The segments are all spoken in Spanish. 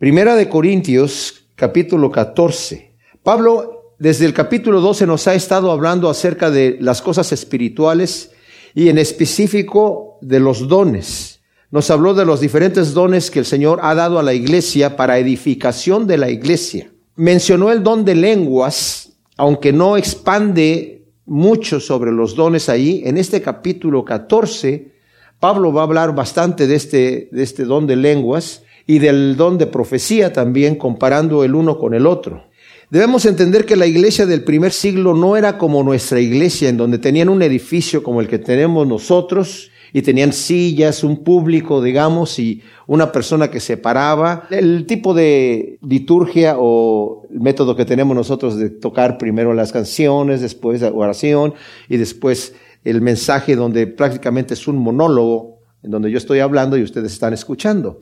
Primera de Corintios, capítulo 14. Pablo, desde el capítulo 12 nos ha estado hablando acerca de las cosas espirituales y en específico de los dones. Nos habló de los diferentes dones que el Señor ha dado a la iglesia para edificación de la iglesia. Mencionó el don de lenguas, aunque no expande mucho sobre los dones ahí. En este capítulo 14, Pablo va a hablar bastante de este, de este don de lenguas y del don de profecía también, comparando el uno con el otro. Debemos entender que la iglesia del primer siglo no era como nuestra iglesia, en donde tenían un edificio como el que tenemos nosotros, y tenían sillas, un público, digamos, y una persona que se paraba. El tipo de liturgia o método que tenemos nosotros de tocar primero las canciones, después la oración y después el mensaje donde prácticamente es un monólogo, en donde yo estoy hablando y ustedes están escuchando.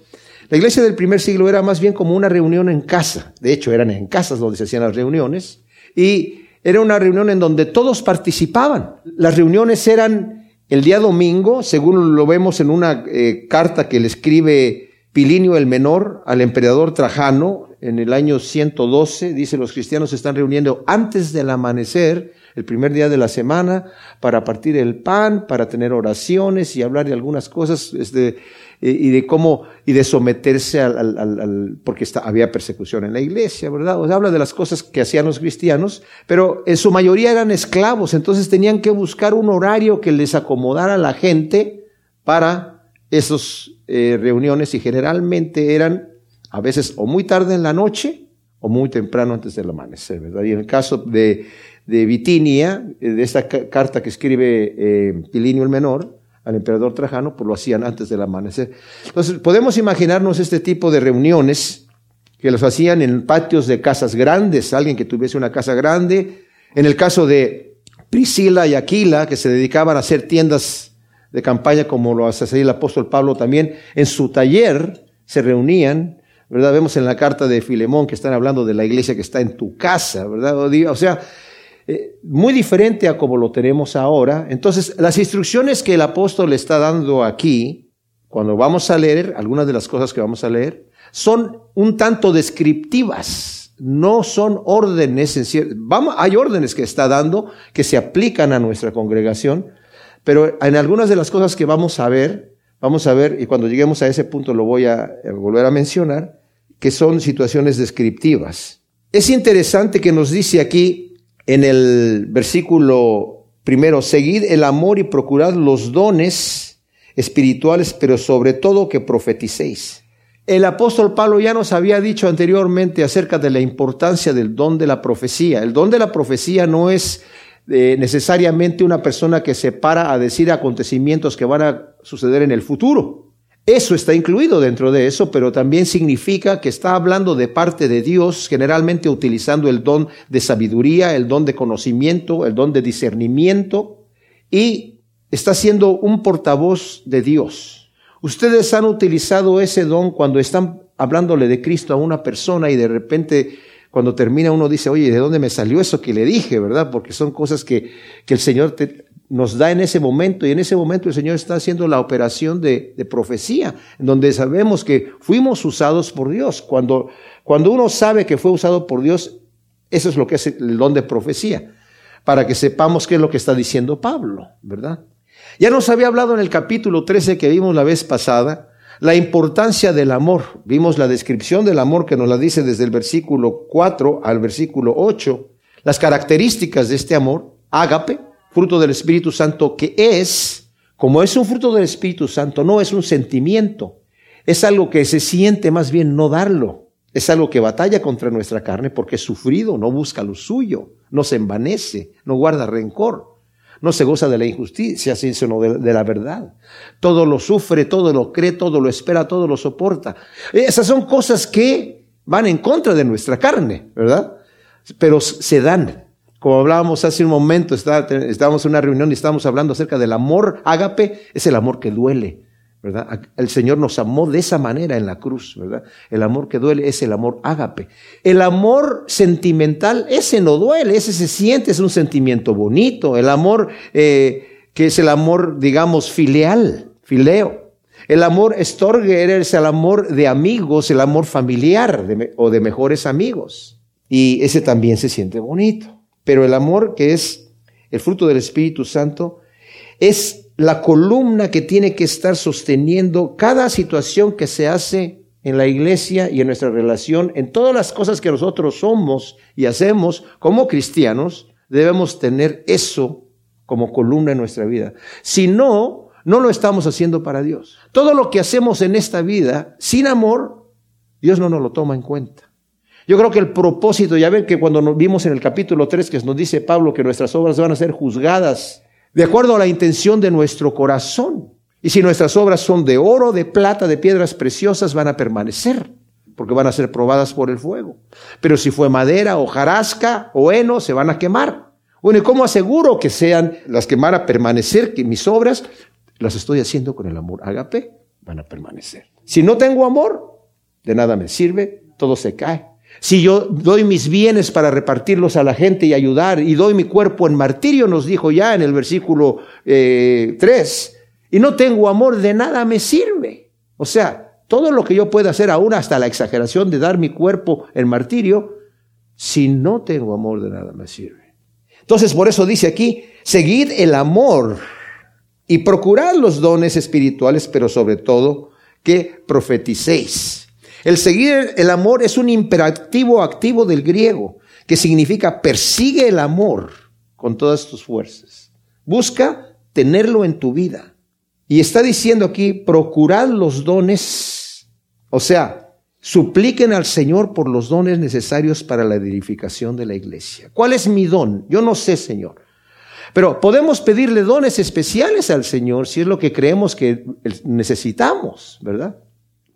La iglesia del primer siglo era más bien como una reunión en casa. De hecho, eran en casas donde se hacían las reuniones. Y era una reunión en donde todos participaban. Las reuniones eran el día domingo, según lo vemos en una eh, carta que le escribe Pilinio el Menor al emperador Trajano en el año 112. Dice, los cristianos se están reuniendo antes del amanecer el primer día de la semana para partir el pan, para tener oraciones y hablar de algunas cosas este, y de cómo, y de someterse al, al, al porque había persecución en la iglesia, ¿verdad? O habla de las cosas que hacían los cristianos, pero en su mayoría eran esclavos, entonces tenían que buscar un horario que les acomodara a la gente para esas eh, reuniones y generalmente eran a veces o muy tarde en la noche o muy temprano antes del amanecer, ¿verdad? Y en el caso de, de Bitinia, eh, de esta carta que escribe eh, Pilinio el Menor al emperador Trajano, pues lo hacían antes del amanecer. Entonces, podemos imaginarnos este tipo de reuniones que los hacían en patios de casas grandes, alguien que tuviese una casa grande. En el caso de Priscila y Aquila, que se dedicaban a hacer tiendas de campaña, como lo hace el apóstol Pablo también, en su taller se reunían, ¿verdad? Vemos en la carta de Filemón que están hablando de la iglesia que está en tu casa, ¿verdad? O sea, eh, muy diferente a como lo tenemos ahora. Entonces, las instrucciones que el apóstol está dando aquí, cuando vamos a leer, algunas de las cosas que vamos a leer, son un tanto descriptivas, no son órdenes. Vamos, hay órdenes que está dando que se aplican a nuestra congregación, pero en algunas de las cosas que vamos a ver, vamos a ver, y cuando lleguemos a ese punto lo voy a volver a mencionar, que son situaciones descriptivas. Es interesante que nos dice aquí en el versículo primero, seguid el amor y procurad los dones espirituales, pero sobre todo que profeticéis. El apóstol Pablo ya nos había dicho anteriormente acerca de la importancia del don de la profecía. El don de la profecía no es eh, necesariamente una persona que se para a decir acontecimientos que van a suceder en el futuro. Eso está incluido dentro de eso, pero también significa que está hablando de parte de Dios, generalmente utilizando el don de sabiduría, el don de conocimiento, el don de discernimiento, y está siendo un portavoz de Dios. Ustedes han utilizado ese don cuando están hablándole de Cristo a una persona y de repente cuando termina uno dice, oye, ¿de dónde me salió eso que le dije, verdad? Porque son cosas que, que el Señor te, nos da en ese momento y en ese momento el Señor está haciendo la operación de, de, profecía, donde sabemos que fuimos usados por Dios. Cuando, cuando uno sabe que fue usado por Dios, eso es lo que es el don de profecía, para que sepamos qué es lo que está diciendo Pablo, ¿verdad? Ya nos había hablado en el capítulo 13 que vimos la vez pasada, la importancia del amor. Vimos la descripción del amor que nos la dice desde el versículo 4 al versículo 8, las características de este amor, ágape, fruto del Espíritu Santo, que es, como es un fruto del Espíritu Santo, no es un sentimiento, es algo que se siente más bien no darlo, es algo que batalla contra nuestra carne porque es sufrido, no busca lo suyo, no se envanece, no guarda rencor, no se goza de la injusticia, sino de, de la verdad. Todo lo sufre, todo lo cree, todo lo espera, todo lo soporta. Esas son cosas que van en contra de nuestra carne, ¿verdad? Pero se dan como hablábamos hace un momento, estábamos en una reunión y estábamos hablando acerca del amor ágape, es el amor que duele, ¿verdad? El Señor nos amó de esa manera en la cruz, ¿verdad? El amor que duele es el amor ágape. El amor sentimental, ese no duele, ese se siente, es un sentimiento bonito. El amor eh, que es el amor, digamos, filial, fileo. El amor estorger es el amor de amigos, el amor familiar o de mejores amigos. Y ese también se siente bonito. Pero el amor que es el fruto del Espíritu Santo es la columna que tiene que estar sosteniendo cada situación que se hace en la iglesia y en nuestra relación, en todas las cosas que nosotros somos y hacemos como cristianos, debemos tener eso como columna en nuestra vida. Si no, no lo estamos haciendo para Dios. Todo lo que hacemos en esta vida sin amor, Dios no nos lo toma en cuenta. Yo creo que el propósito, ya ven que cuando nos vimos en el capítulo 3 que nos dice Pablo que nuestras obras van a ser juzgadas de acuerdo a la intención de nuestro corazón. Y si nuestras obras son de oro, de plata, de piedras preciosas, van a permanecer, porque van a ser probadas por el fuego. Pero si fue madera, o jarasca o heno, se van a quemar. Bueno, ¿y cómo aseguro que sean las que van a permanecer, que mis obras las estoy haciendo con el amor agape? Van a permanecer. Si no tengo amor, de nada me sirve, todo se cae. Si yo doy mis bienes para repartirlos a la gente y ayudar, y doy mi cuerpo en martirio, nos dijo ya en el versículo eh, 3, y no tengo amor, de nada me sirve. O sea, todo lo que yo pueda hacer, aún hasta la exageración de dar mi cuerpo en martirio, si no tengo amor, de nada me sirve. Entonces, por eso dice aquí, seguid el amor y procurad los dones espirituales, pero sobre todo que profeticéis. El seguir el amor es un imperativo activo del griego, que significa persigue el amor con todas tus fuerzas. Busca tenerlo en tu vida. Y está diciendo aquí, procurad los dones, o sea, supliquen al Señor por los dones necesarios para la edificación de la iglesia. ¿Cuál es mi don? Yo no sé, Señor. Pero podemos pedirle dones especiales al Señor si es lo que creemos que necesitamos, ¿verdad?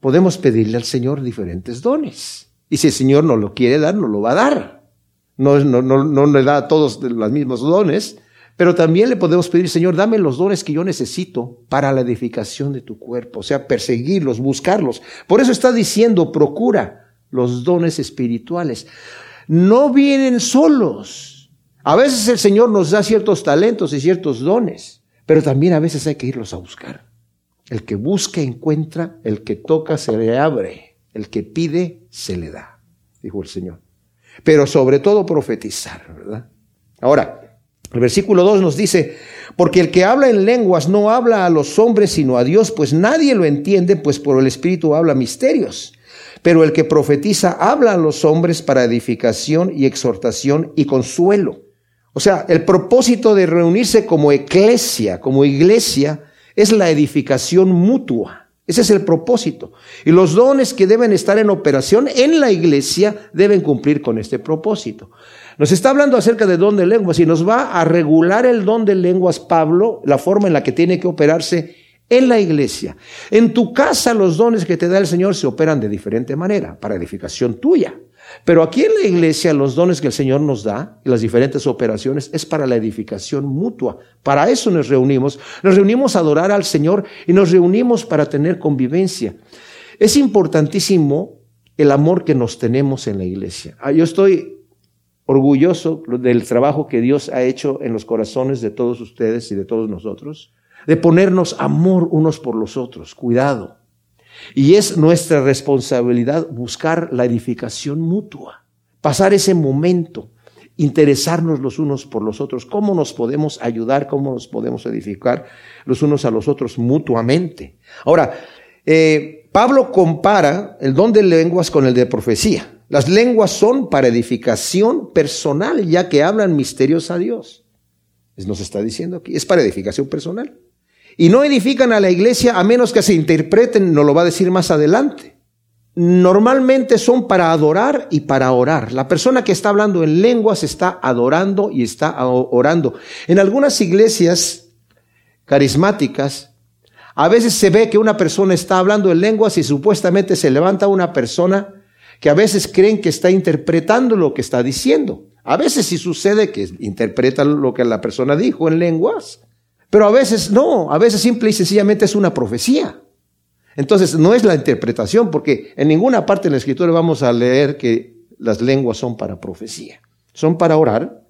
Podemos pedirle al Señor diferentes dones. Y si el Señor no lo quiere dar, no lo va a dar. No, no, no, no le da a todos los mismos dones, pero también le podemos pedir, Señor, dame los dones que yo necesito para la edificación de tu cuerpo, o sea, perseguirlos, buscarlos. Por eso está diciendo, procura los dones espirituales. No vienen solos. A veces el Señor nos da ciertos talentos y ciertos dones, pero también a veces hay que irlos a buscar. El que busca encuentra, el que toca se le abre, el que pide se le da, dijo el Señor. Pero sobre todo profetizar, ¿verdad? Ahora, el versículo 2 nos dice, porque el que habla en lenguas no habla a los hombres sino a Dios, pues nadie lo entiende, pues por el Espíritu habla misterios. Pero el que profetiza habla a los hombres para edificación y exhortación y consuelo. O sea, el propósito de reunirse como eclesia, como iglesia, es la edificación mutua. Ese es el propósito. Y los dones que deben estar en operación en la iglesia deben cumplir con este propósito. Nos está hablando acerca de don de lenguas y nos va a regular el don de lenguas Pablo, la forma en la que tiene que operarse en la iglesia. En tu casa los dones que te da el Señor se operan de diferente manera, para edificación tuya. Pero aquí en la iglesia los dones que el Señor nos da y las diferentes operaciones es para la edificación mutua. Para eso nos reunimos. Nos reunimos a adorar al Señor y nos reunimos para tener convivencia. Es importantísimo el amor que nos tenemos en la iglesia. Ah, yo estoy orgulloso del trabajo que Dios ha hecho en los corazones de todos ustedes y de todos nosotros, de ponernos amor unos por los otros, cuidado. Y es nuestra responsabilidad buscar la edificación mutua, pasar ese momento, interesarnos los unos por los otros, cómo nos podemos ayudar, cómo nos podemos edificar los unos a los otros mutuamente. Ahora, eh, Pablo compara el don de lenguas con el de profecía. Las lenguas son para edificación personal, ya que hablan misterios a Dios. Nos está diciendo aquí, es para edificación personal. Y no edifican a la iglesia a menos que se interpreten, nos lo va a decir más adelante. Normalmente son para adorar y para orar. La persona que está hablando en lenguas está adorando y está orando. En algunas iglesias carismáticas, a veces se ve que una persona está hablando en lenguas y supuestamente se levanta una persona que a veces creen que está interpretando lo que está diciendo. A veces sí sucede que interpreta lo que la persona dijo en lenguas, pero a veces no, a veces simple y sencillamente es una profecía. Entonces no es la interpretación, porque en ninguna parte de la escritura vamos a leer que las lenguas son para profecía. Son para orar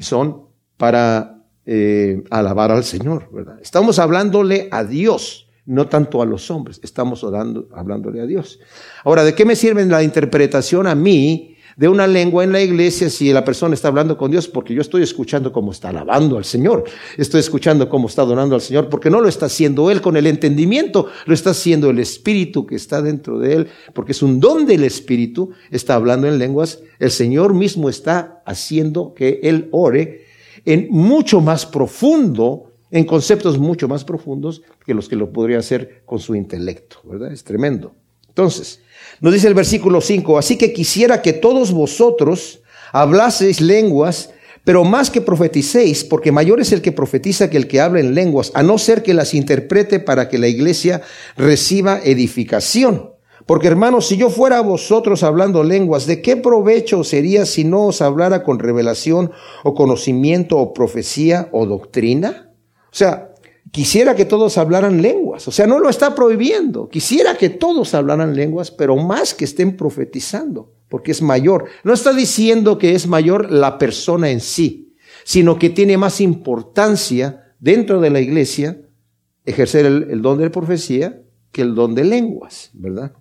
son para eh, alabar al Señor, ¿verdad? Estamos hablándole a Dios no tanto a los hombres, estamos orando, hablándole a Dios. Ahora, ¿de qué me sirve la interpretación a mí de una lengua en la iglesia si la persona está hablando con Dios? Porque yo estoy escuchando cómo está alabando al Señor, estoy escuchando cómo está adorando al Señor, porque no lo está haciendo Él con el entendimiento, lo está haciendo el Espíritu que está dentro de Él, porque es un don del Espíritu, está hablando en lenguas, el Señor mismo está haciendo que Él ore en mucho más profundo en conceptos mucho más profundos que los que lo podría hacer con su intelecto, ¿verdad? Es tremendo. Entonces, nos dice el versículo 5, así que quisiera que todos vosotros hablaseis lenguas, pero más que profeticéis, porque mayor es el que profetiza que el que habla en lenguas, a no ser que las interprete para que la iglesia reciba edificación. Porque hermanos, si yo fuera a vosotros hablando lenguas, ¿de qué provecho sería si no os hablara con revelación o conocimiento o profecía o doctrina? O sea, quisiera que todos hablaran lenguas. O sea, no lo está prohibiendo. Quisiera que todos hablaran lenguas, pero más que estén profetizando, porque es mayor. No está diciendo que es mayor la persona en sí, sino que tiene más importancia dentro de la iglesia ejercer el, don de profecía que el don de lenguas, ¿verdad?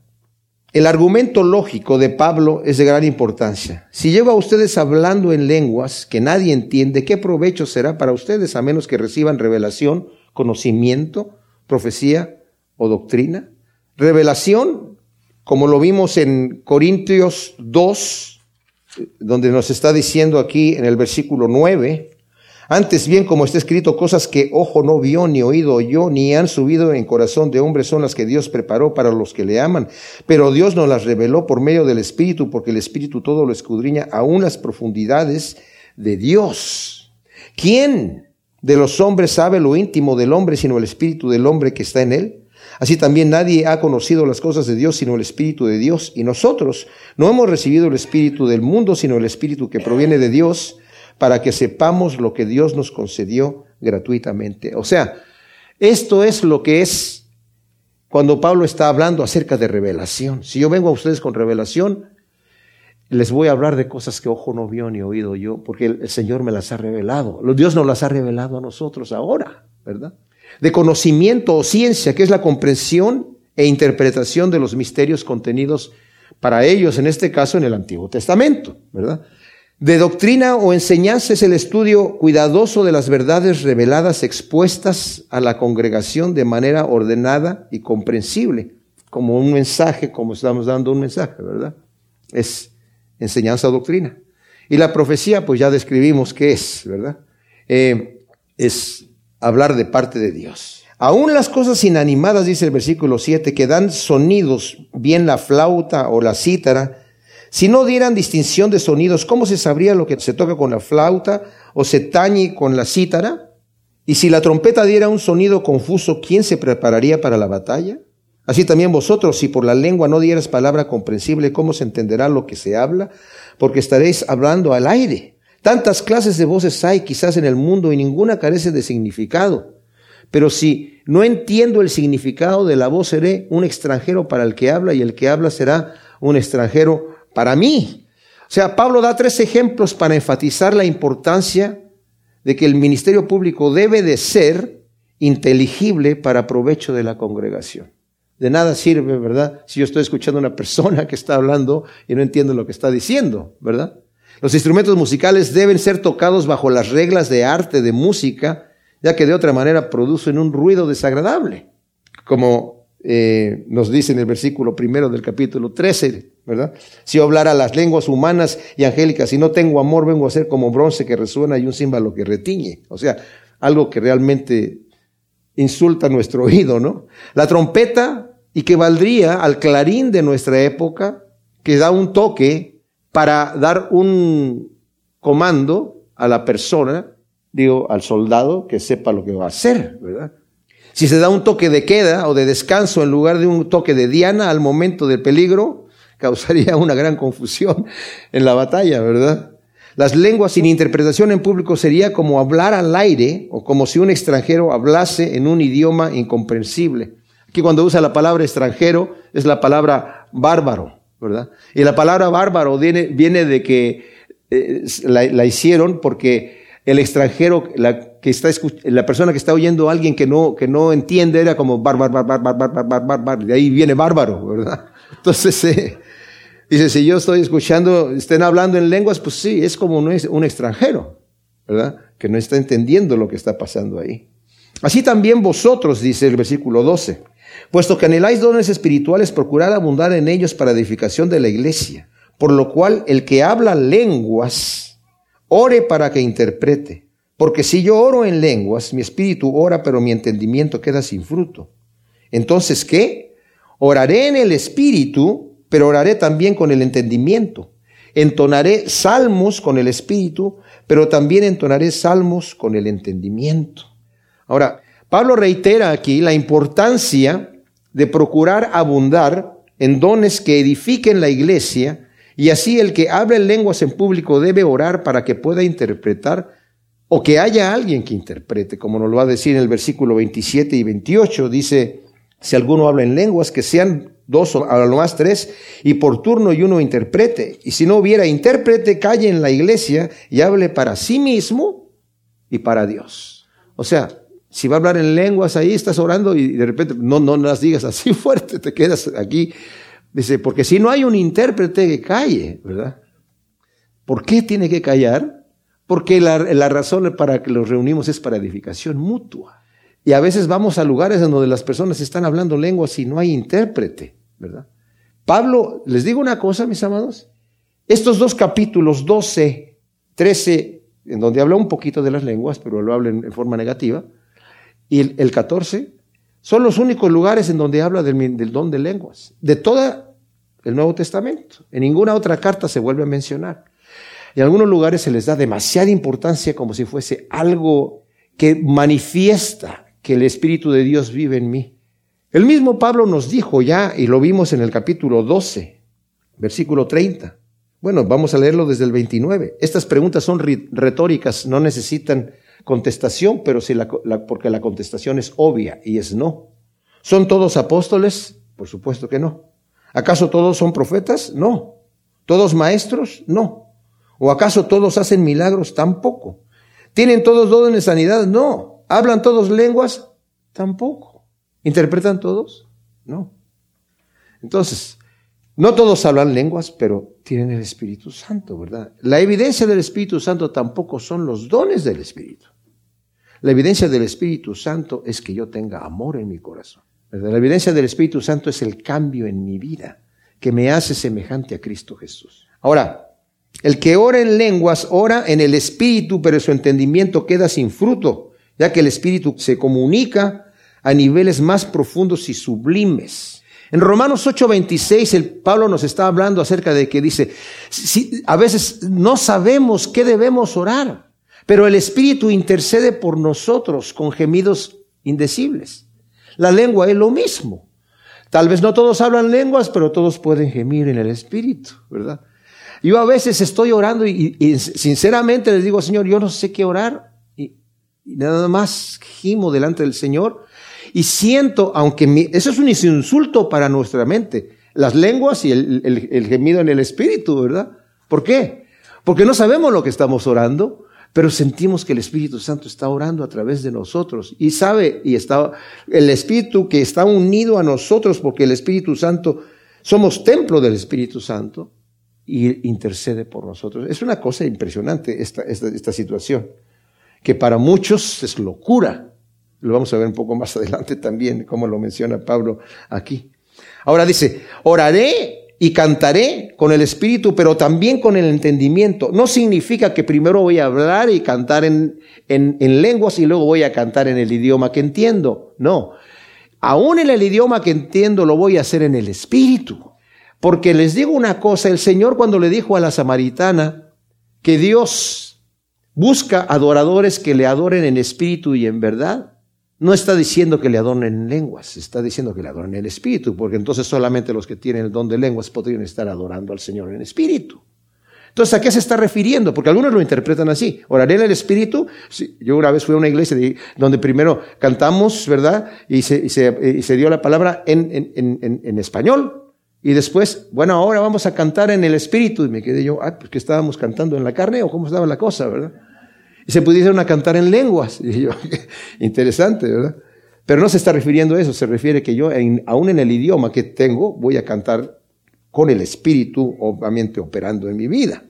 El argumento lógico de Pablo es de gran importancia. Si llego a ustedes hablando en lenguas que nadie entiende, ¿qué provecho será para ustedes a menos que reciban revelación, conocimiento, profecía o doctrina? Revelación, como lo vimos en Corintios 2, donde nos está diciendo aquí en el versículo 9, antes bien, como está escrito, cosas que ojo no vio, ni oído oyó, ni han subido en corazón de hombre son las que Dios preparó para los que le aman. Pero Dios nos las reveló por medio del Espíritu, porque el Espíritu todo lo escudriña aún las profundidades de Dios. ¿Quién de los hombres sabe lo íntimo del hombre sino el Espíritu del hombre que está en él? Así también nadie ha conocido las cosas de Dios sino el Espíritu de Dios. Y nosotros no hemos recibido el Espíritu del mundo sino el Espíritu que proviene de Dios para que sepamos lo que Dios nos concedió gratuitamente. O sea, esto es lo que es cuando Pablo está hablando acerca de revelación. Si yo vengo a ustedes con revelación, les voy a hablar de cosas que ojo no vio ni oído yo, porque el, Señor me las ha revelado. Dios nos las ha revelado a nosotros ahora, ¿verdad? De conocimiento o ciencia, que es la comprensión e interpretación de los misterios contenidos para ellos, en este caso en el Antiguo Testamento, ¿verdad? De doctrina o enseñanza es el estudio cuidadoso de las verdades reveladas expuestas a la congregación de manera ordenada y comprensible, como un mensaje, como estamos dando un mensaje, ¿verdad? Es enseñanza o doctrina. Y la profecía, pues ya describimos qué es, ¿verdad? Eh, es hablar de parte de Dios. Aún las cosas inanimadas, dice el versículo 7, que dan sonidos, bien la flauta o la cítara, si no dieran distinción de sonidos, ¿cómo se sabría lo que se toca con la flauta o se tañe con la cítara? Y si la trompeta diera un sonido confuso, ¿quién se prepararía para la batalla? Así también vosotros, si por la lengua no dieras palabra comprensible, ¿cómo se entenderá lo que se habla? Porque estaréis hablando al aire. Tantas clases de voces hay quizás en el mundo y ninguna carece de significado. Pero si no entiendo el significado de la voz, seré un extranjero para el que habla y el que habla será un extranjero para mí. O sea, Pablo da tres ejemplos para enfatizar la importancia de que el ministerio público debe de ser inteligible para provecho de la congregación. De nada sirve, ¿verdad? Si yo estoy escuchando a una persona que está hablando y no entiendo lo que está diciendo, ¿verdad? Los instrumentos musicales deben ser tocados bajo las reglas de arte, de música, ya que de otra manera producen un ruido desagradable, como eh, nos dice en el versículo primero del capítulo 13, ¿verdad? Si hablara las lenguas humanas y angélicas, si no tengo amor, vengo a ser como bronce que resuena y un címbalo que retiñe. O sea, algo que realmente insulta nuestro oído, ¿no? La trompeta y que valdría al clarín de nuestra época, que da un toque para dar un comando a la persona, digo, al soldado que sepa lo que va a hacer, ¿verdad? Si se da un toque de queda o de descanso en lugar de un toque de diana al momento del peligro, causaría una gran confusión en la batalla, ¿verdad? Las lenguas sin interpretación en público sería como hablar al aire o como si un extranjero hablase en un idioma incomprensible. Aquí cuando usa la palabra extranjero es la palabra bárbaro, ¿verdad? Y la palabra bárbaro viene, viene de que eh, la, hicieron porque el extranjero, la, que está, la persona que está oyendo a alguien que no, que no entiende, era como bárbaro, bárbaro, bárbaro, bárbaro, bárbaro, de ahí viene bárbaro, ¿verdad? Entonces, eh, dice, si yo estoy escuchando, estén hablando en lenguas, pues sí, es como un, un extranjero, ¿verdad? Que no está entendiendo lo que está pasando ahí. Así también vosotros, dice el versículo 12, puesto que anheláis dones espirituales, procurad abundar en ellos para edificación de la iglesia, por lo cual el que habla lenguas, ore para que interprete. Porque si yo oro en lenguas, mi espíritu ora, pero mi entendimiento queda sin fruto. Entonces, ¿qué? Oraré en el espíritu, pero oraré también con el entendimiento. Entonaré salmos con el espíritu, pero también entonaré salmos con el entendimiento. Ahora, Pablo reitera aquí la importancia de procurar abundar en dones que edifiquen la iglesia, y así el que hable lenguas en público debe orar para que pueda interpretar o que haya alguien que interprete, como nos lo va a decir en el versículo 27 y 28, dice, si alguno habla en lenguas, que sean dos o a lo más tres, y por turno y uno interprete. Y si no hubiera intérprete, calle en la iglesia y hable para sí mismo y para Dios. O sea, si va a hablar en lenguas ahí, estás orando y de repente no, no las digas así fuerte, te quedas aquí. Dice, porque si no hay un intérprete que calle, ¿verdad? ¿Por qué tiene que callar? Porque la, razón para que los reunimos es para edificación mutua. Y a veces vamos a lugares en donde las personas están hablando lenguas y no hay intérprete, ¿verdad? Pablo, les digo una cosa, mis amados. Estos dos capítulos, 12, 13, en donde habla un poquito de las lenguas, pero lo habla en, forma negativa, y el, 14, son los únicos lugares en donde habla del, del don de lenguas, de todo el Nuevo Testamento. En ninguna otra carta se vuelve a mencionar. En algunos lugares se les da demasiada importancia como si fuese algo que manifiesta que el Espíritu de Dios vive en mí. El mismo Pablo nos dijo ya, y lo vimos en el capítulo 12, versículo 30. Bueno, vamos a leerlo desde el 29. Estas preguntas son retóricas, no necesitan contestación, pero si la, porque la contestación es obvia y es no. ¿Son todos apóstoles? Por supuesto que no. ¿Acaso todos son profetas? No. ¿Todos maestros? No. ¿O acaso todos hacen milagros? Tampoco. ¿Tienen todos dones de sanidad? No. ¿Hablan todos lenguas? Tampoco. ¿Interpretan todos? No. Entonces, no todos hablan lenguas, pero tienen el Espíritu Santo, ¿verdad? La evidencia del Espíritu Santo tampoco son los dones del Espíritu. La evidencia del Espíritu Santo es que yo tenga amor en mi corazón. La evidencia del Espíritu Santo es el cambio en mi vida que me hace semejante a Cristo Jesús. Ahora, el que ora en lenguas ora en el espíritu, pero su entendimiento queda sin fruto, ya que el espíritu se comunica a niveles más profundos y sublimes. En Romanos 8:26 el Pablo nos está hablando acerca de que dice, a veces no sabemos qué debemos orar, pero el espíritu intercede por nosotros con gemidos indecibles. La lengua es lo mismo. Tal vez no todos hablan lenguas, pero todos pueden gemir en el espíritu, ¿verdad? Yo a veces estoy orando y, sinceramente les digo, Señor, yo no sé qué orar. Y, nada más gimo delante del Señor. Y siento, aunque eso es un insulto para nuestra mente, las lenguas y el, gemido en el espíritu, ¿verdad? ¿Por qué? Porque no sabemos lo que estamos orando, pero sentimos que el Espíritu Santo está orando a través de nosotros y sabe y está el Espíritu que está unido a nosotros porque el Espíritu Santo somos templo del Espíritu Santo y intercede por nosotros. Es una cosa impresionante esta, esta, situación, que para muchos es locura. Lo vamos a ver un poco más adelante también, como lo menciona Pablo aquí. Ahora dice, oraré y cantaré con el espíritu, pero también con el entendimiento. No significa que primero voy a hablar y cantar en, en, en lenguas y luego voy a cantar en el idioma que entiendo. No. Aún en el idioma que entiendo lo voy a hacer en el espíritu. Porque les digo una cosa, el Señor cuando le dijo a la samaritana que Dios busca adoradores que le adoren en espíritu y en verdad, no está diciendo que le adoren en lenguas, está diciendo que le adoren en espíritu, porque entonces solamente los que tienen el don de lenguas podrían estar adorando al Señor en espíritu. Entonces, ¿a qué se está refiriendo? Porque algunos lo interpretan así. Oraré en el Espíritu. yo una vez fui a una iglesia donde primero cantamos, ¿verdad? Y se, se, dio la palabra en, en, en español. Y después, bueno, ahora vamos a cantar en el espíritu. Y me quedé yo, ah, pues que estábamos cantando en la carne o cómo estaba la cosa, ¿verdad? Y se pudiesen a cantar en lenguas. Y yo, interesante, ¿verdad? Pero no se está refiriendo a eso, se refiere que yo, aún en el idioma que tengo, voy a cantar con el Espíritu, obviamente operando en mi vida.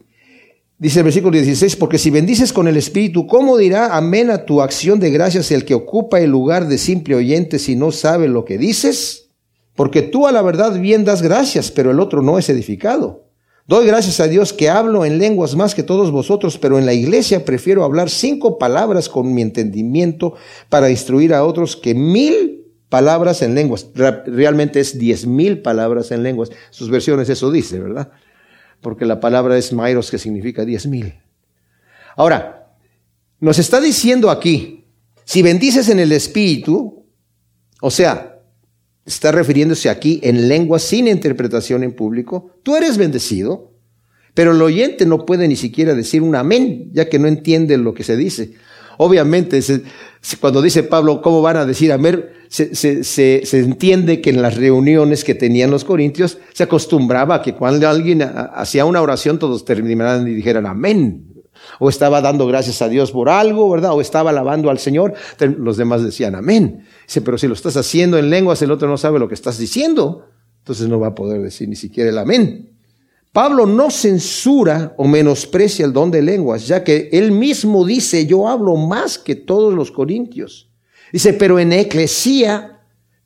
Dice el versículo 16, porque si bendices con el Espíritu, ¿cómo dirá amén a tu acción de gracias el que ocupa el lugar de simple oyente si no sabe lo que dices? Porque tú a la verdad bien das gracias, pero el otro no es edificado. Doy gracias a Dios que hablo en lenguas más que todos vosotros, pero en la iglesia prefiero hablar cinco palabras con mi entendimiento para instruir a otros que mil palabras en lenguas. Realmente es diez mil palabras en lenguas. Sus versiones eso dice, ¿verdad? Porque la palabra es mairos, que significa diez mil. Ahora, nos está diciendo aquí, si bendices en el Espíritu, o sea, está refiriéndose aquí en lengua sin interpretación en público, tú eres bendecido, pero el oyente no puede ni siquiera decir un amén, ya que no entiende lo que se dice. Obviamente, cuando dice Pablo, ¿cómo van a decir amén? Se, se, entiende que en las reuniones que tenían los corintios se acostumbraba a que cuando alguien hacía una oración todos terminaran y dijeran amén. O estaba dando gracias a Dios por algo, ¿verdad? O estaba alabando al Señor. Los demás decían amén. Dice, pero si lo estás haciendo en lenguas, el otro no sabe lo que estás diciendo. Entonces no va a poder decir ni siquiera el amén. Pablo no censura o menosprecia el don de lenguas, ya que él mismo dice, yo hablo más que todos los corintios. Dice, pero en eclesía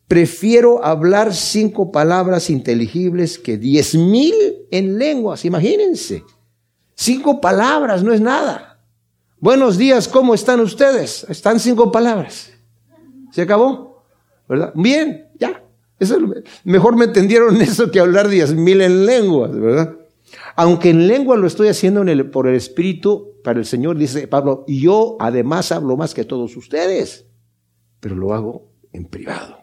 prefiero hablar cinco palabras inteligibles que diez mil en lenguas. Imagínense. Cinco palabras, no es nada. Buenos días, ¿cómo están ustedes? Están cinco palabras. ¿Se acabó? ¿Verdad? Bien, ya. Eso, mejor me entendieron eso que hablar diez mil en lenguas, ¿verdad? Aunque en lengua lo estoy haciendo por el Espíritu, para el Señor, dice Pablo, yo además hablo más que todos ustedes, pero lo hago en privado.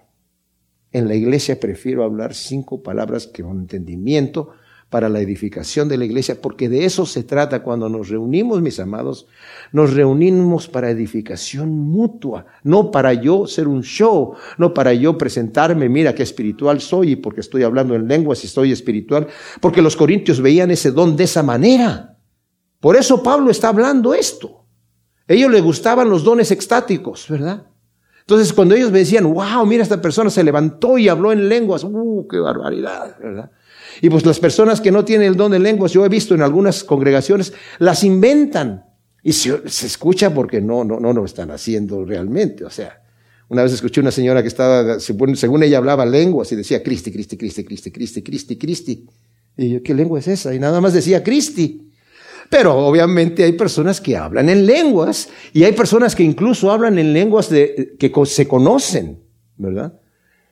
En la iglesia prefiero hablar cinco palabras que un entendimiento, para la edificación de la iglesia, porque de eso se trata cuando nos reunimos, mis amados, nos reunimos para edificación mutua, no para yo ser un show, no para yo presentarme, mira qué espiritual soy y porque estoy hablando en lenguas y estoy espiritual, porque los corintios veían ese don de esa manera. Por eso Pablo está hablando esto. Ellos les gustaban los dones extáticos, ¿verdad? Entonces, cuando ellos me decían, wow, mira, esta persona se levantó y habló en lenguas, uh, qué barbaridad, ¿verdad? Y pues las personas que no tienen el don de lenguas, yo he visto en algunas congregaciones, las inventan. Y se, escucha porque no, no, no lo están haciendo realmente. O sea, una vez escuché una señora que estaba, según ella hablaba lenguas y decía Cristi, Cristi, Cristi, Cristi, Cristi, Cristi, Cristi. Y yo, ¿qué lengua es esa? Y nada más decía Cristi. Pero obviamente hay personas que hablan en lenguas y hay personas que incluso hablan en lenguas de, que se conocen, ¿verdad?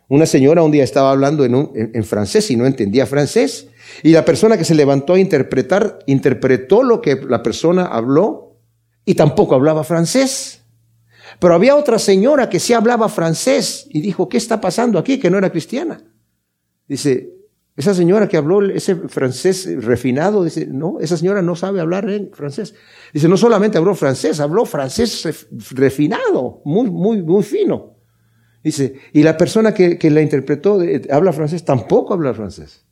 Una señora un día estaba hablando en, francés y no entendía francés. Y la persona que se levantó a interpretar, interpretó lo que la persona habló y tampoco hablaba francés. Pero había otra señora que sí hablaba francés y dijo, ¿qué está pasando aquí? Que no era cristiana. Dice, esa señora que habló ese francés refinado, dice, no, esa señora no sabe hablar en francés. Dice, no solamente habló francés, habló francés refinado, muy, muy, muy fino. Dice, y la persona que, la interpretó habla francés, tampoco habla francés.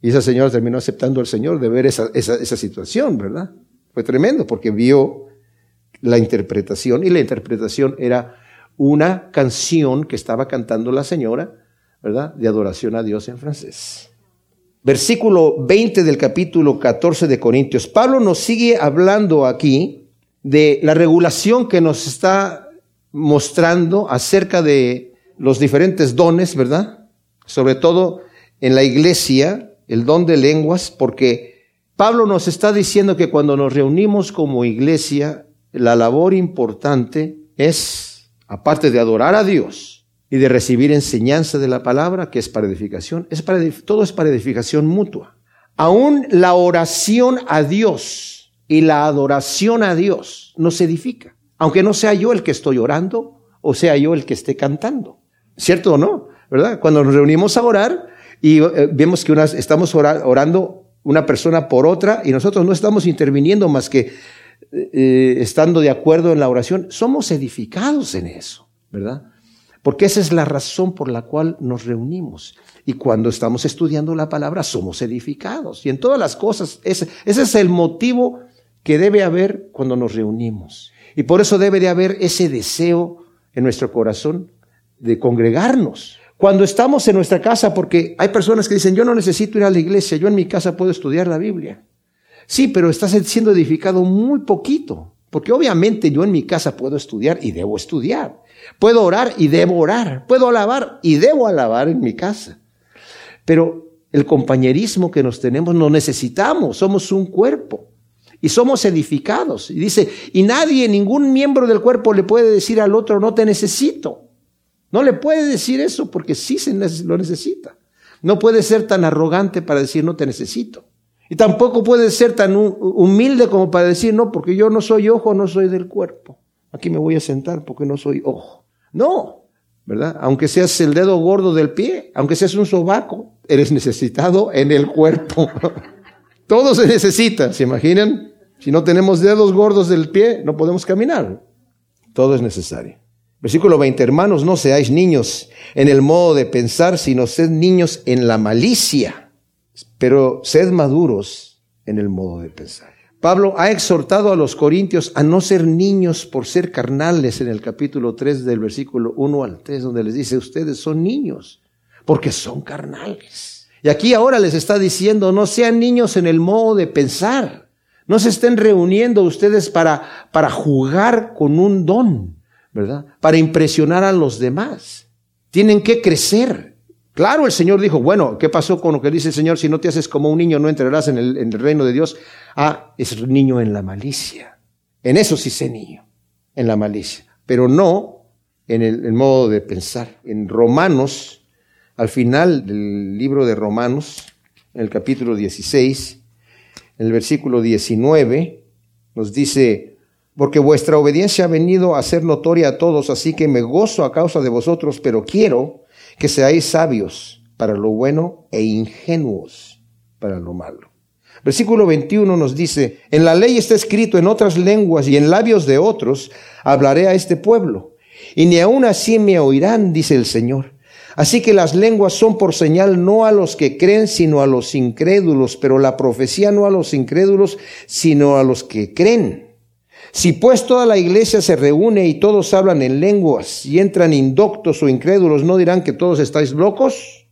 Y esa señora terminó aceptando al Señor de ver esa, esa situación, ¿verdad? Fue tremendo porque vio la interpretación y la interpretación era una canción que estaba cantando la señora, ¿verdad? De adoración a Dios en francés. Versículo 20 del capítulo 14 de Corintios. Pablo nos sigue hablando aquí de la regulación que nos está mostrando acerca de los diferentes dones, ¿verdad? Sobre todo en la iglesia, el don de lenguas, porque Pablo nos está diciendo que cuando nos reunimos como iglesia, la labor importante es, aparte de adorar a Dios y de recibir enseñanza de la palabra, que es para edificación, es para, todo es para edificación mutua. Aún la oración a Dios y la adoración a Dios nos edifica aunque no sea yo el que estoy orando o sea yo el que esté cantando. ¿Cierto o no? ¿Verdad? Cuando nos reunimos a orar y eh, vemos que estamos orando una persona por otra y nosotros no estamos interviniendo más que eh, estando de acuerdo en la oración, somos edificados en eso, ¿verdad? Porque esa es la razón por la cual nos reunimos. Y cuando estamos estudiando la palabra, somos edificados. Y en todas las cosas, ese es el motivo que debe haber cuando nos reunimos. Y por eso debe de haber ese deseo en nuestro corazón de congregarnos. Cuando estamos en nuestra casa, porque hay personas que dicen, yo no necesito ir a la iglesia, yo en mi casa puedo estudiar la Biblia. Sí, pero estás siendo edificado muy poquito, porque obviamente yo en mi casa puedo estudiar y debo estudiar. Puedo orar y debo orar. Puedo alabar y debo alabar en mi casa. Pero el compañerismo que nos tenemos no necesitamos, somos un cuerpo y somos edificados. Y dice, y nadie, ningún miembro del cuerpo le puede decir al otro, no te necesito. No le puede decir eso porque sí se lo necesita. No puede ser tan arrogante para decir no te necesito. Y tampoco puede ser tan humilde como para decir no, porque yo no soy ojo, no soy del cuerpo. Aquí me voy a sentar porque no soy ojo. No, ¿verdad? Aunque seas el dedo gordo del pie, aunque seas un sobaco, eres necesitado en el cuerpo. Todo se necesita, ¿se imaginan? Si no tenemos dedos gordos del pie, no podemos caminar. Todo es necesario. Versículo 20, hermanos, no seáis niños en el modo de pensar, sino sed niños en la malicia, pero sed maduros en el modo de pensar. Pablo ha exhortado a los corintios a no ser niños por ser carnales en el capítulo 3 del versículo 1 al 3, donde les dice, ustedes son niños, porque son carnales. Y aquí ahora les está diciendo, no sean niños en el modo de pensar, no se estén reuniendo ustedes para, para jugar con un don, ¿verdad? Para impresionar a los demás. Tienen que crecer. Claro, el Señor dijo, bueno, ¿qué pasó con lo que dice el Señor? Si no te haces como un niño, no entrarás en el, en el reino de Dios. Ah, es niño en la malicia. En eso sí sé niño, en la malicia. Pero no en el, modo de pensar. En Romanos, al final del libro de Romanos, en el capítulo 16, en el versículo 19, nos dice, porque vuestra obediencia ha venido a ser notoria a todos, así que me gozo a causa de vosotros, pero quiero que seáis sabios para lo bueno e ingenuos para lo malo. Versículo 21 nos dice, en la ley está escrito en otras lenguas y en labios de otros hablaré a este pueblo, y ni aun así me oirán, dice el Señor. Así que las lenguas son por señal no a los que creen, sino a los incrédulos, pero la profecía no a los incrédulos, sino a los que creen. Si pues toda la iglesia se reúne y todos hablan en lenguas y entran indoctos o incrédulos, ¿no dirán que todos estáis locos?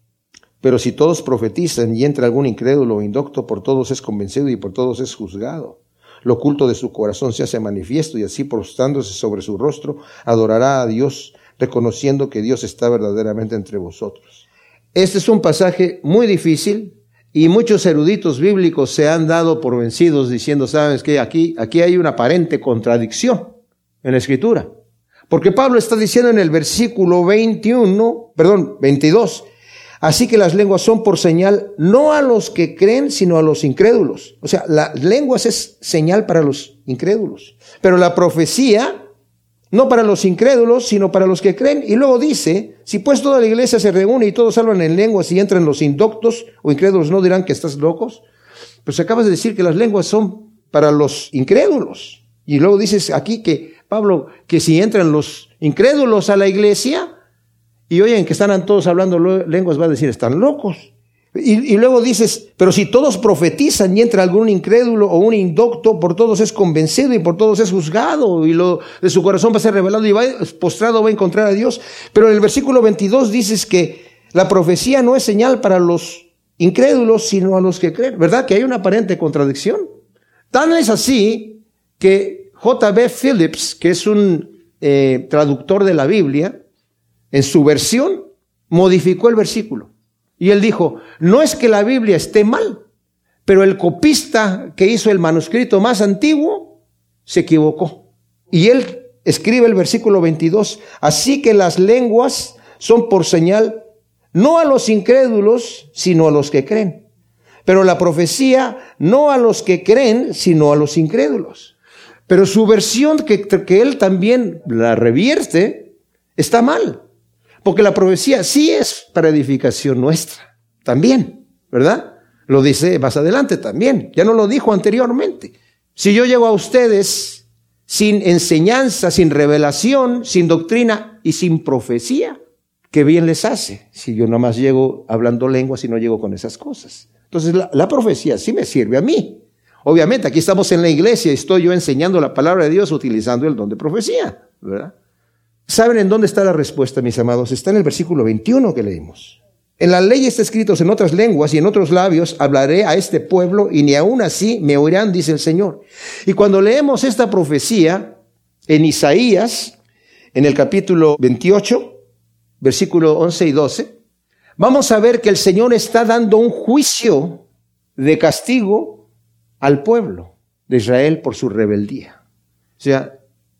Pero si todos profetizan y entra algún incrédulo o indocto, por todos es convencido y por todos es juzgado. Lo oculto de su corazón se hace manifiesto y así prostrándose sobre su rostro, adorará a Dios, reconociendo que Dios está verdaderamente entre vosotros. Este es un pasaje muy difícil, y muchos eruditos bíblicos se han dado por vencidos diciendo, sabes que aquí, aquí hay una aparente contradicción en la escritura. Porque Pablo está diciendo en el versículo 21, perdón, 22, así que las lenguas son por señal no a los que creen, sino a los incrédulos. O sea, las lenguas es señal para los incrédulos. Pero la profecía no para los incrédulos, sino para los que creen. Y luego dice, si pues toda la iglesia se reúne y todos hablan en lenguas y entran los indoctos o incrédulos, ¿no dirán que estás locos? Pues acabas de decir que las lenguas son para los incrédulos. Y luego dices aquí que, Pablo, que si entran los incrédulos a la iglesia y oyen que están todos hablando lenguas, va a decir, están locos. Y, luego dices, pero si todos profetizan y entra algún incrédulo o un indocto, por todos es convencido y por todos es juzgado y lo de su corazón va a ser revelado y va postrado va a encontrar a Dios. Pero en el versículo 22 dices que la profecía no es señal para los incrédulos, sino a los que creen. ¿Verdad que hay una aparente contradicción? Tan es así que J.B. Phillips, que es un eh, traductor de la Biblia, en su versión modificó el versículo. Y él dijo, no es que la Biblia esté mal, pero el copista que hizo el manuscrito más antiguo se equivocó. Y él escribe el versículo 22, así que las lenguas son por señal no a los incrédulos, sino a los que creen. Pero la profecía no a los que creen, sino a los incrédulos. Pero su versión que, que él también la revierte está mal. Porque la profecía sí es para edificación nuestra, también, ¿verdad? Lo dice más adelante también, ya no lo dijo anteriormente. Si yo llego a ustedes sin enseñanza, sin revelación, sin doctrina y sin profecía, ¿qué bien les hace si yo nada más llego hablando lenguas y no llego con esas cosas? Entonces la, la profecía sí me sirve a mí. Obviamente, aquí estamos en la iglesia y estoy yo enseñando la palabra de Dios utilizando el don de profecía, ¿verdad? ¿Saben en dónde está la respuesta, mis amados? Está en el versículo 21 que leímos. En la ley está escrito en otras lenguas y en otros labios hablaré a este pueblo y ni aún así me oirán, dice el Señor. Y cuando leemos esta profecía en Isaías, en el capítulo 28, versículo 11 y 12, vamos a ver que el Señor está dando un juicio de castigo al pueblo de Israel por su rebeldía. O sea,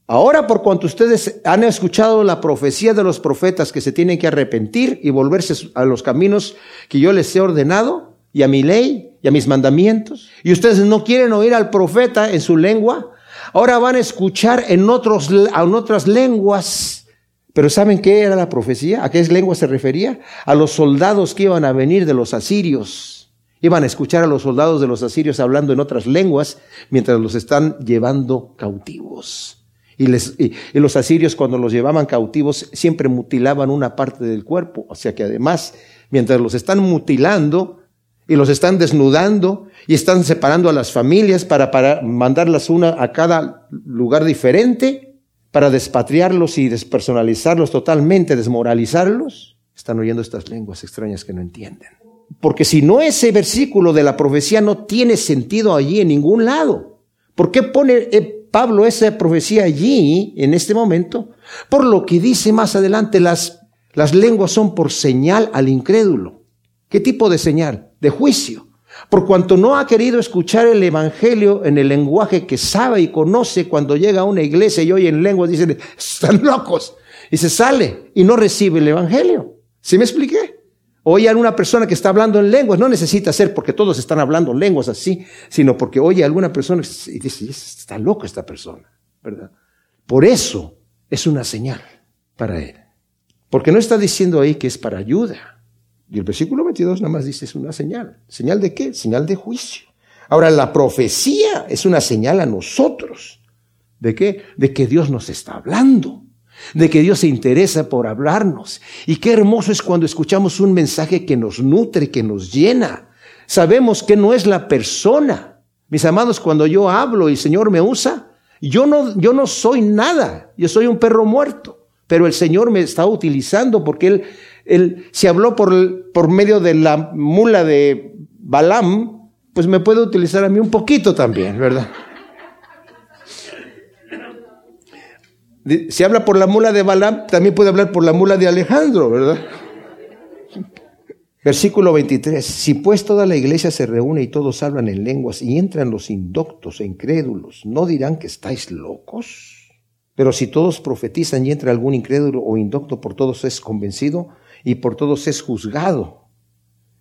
Ahora, por cuanto ustedes han escuchado la profecía de los profetas que se tienen que arrepentir y volverse a los caminos que yo les he ordenado, y a mi ley, y a mis mandamientos, y ustedes no quieren oír al profeta en su lengua, ahora van a escuchar en, otros, en otras lenguas. Pero ¿saben qué era la profecía? ¿A qué lengua se refería? A los soldados que iban a venir de los asirios. Iban a escuchar a los soldados de los asirios hablando en otras lenguas mientras los están llevando cautivos. Y, los asirios cuando los llevaban cautivos siempre mutilaban una parte del cuerpo. O sea que además, mientras los están mutilando y los están desnudando y están separando a las familias para, mandarlas una a cada lugar diferente, para despatriarlos y despersonalizarlos totalmente, desmoralizarlos, están oyendo estas lenguas extrañas que no entienden. Porque si no ese versículo de la profecía no tiene sentido allí en ningún lado. ¿Por qué pone Pablo esa profecía allí, en este momento, por lo que dice más adelante, las, las lenguas son por señal al incrédulo. ¿Qué tipo de señal? De juicio. Por cuanto no ha querido escuchar el Evangelio en el lenguaje que sabe y conoce, cuando llega a una iglesia y oye en lenguas, dicen, están locos. Y se sale y no recibe el Evangelio. ¿Sí me expliqué? Oye a una persona que está hablando en lenguas, no necesita ser porque todos están hablando lenguas así, sino porque oye a alguna persona y dice, está loca esta persona, ¿verdad? Por eso es una señal para él. Porque no está diciendo ahí que es para ayuda. Y el versículo 22 nada más dice es una señal. ¿Señal de qué? Señal de juicio. Ahora, la profecía es una señal a nosotros. ¿De qué? De que Dios nos está hablando de que Dios se interesa por hablarnos. Y qué hermoso es cuando escuchamos un mensaje que nos nutre, que nos llena. Sabemos que no es la persona. Mis amados, cuando yo hablo y el Señor me usa, yo no, yo no soy nada. Yo soy un perro muerto. Pero el Señor me está utilizando porque Él, él se habló por, por medio de la mula de Balaam, pues me puede utilizar a mí un poquito también, ¿verdad? Si habla por la mula de Balaam, también puede hablar por la mula de Alejandro, ¿verdad? Versículo 23. Si pues toda la iglesia se reúne y todos hablan en lenguas y entran los indoctos e incrédulos, ¿no dirán que estáis locos? Pero si todos profetizan y entra algún incrédulo o indocto, por todos es convencido y por todos es juzgado.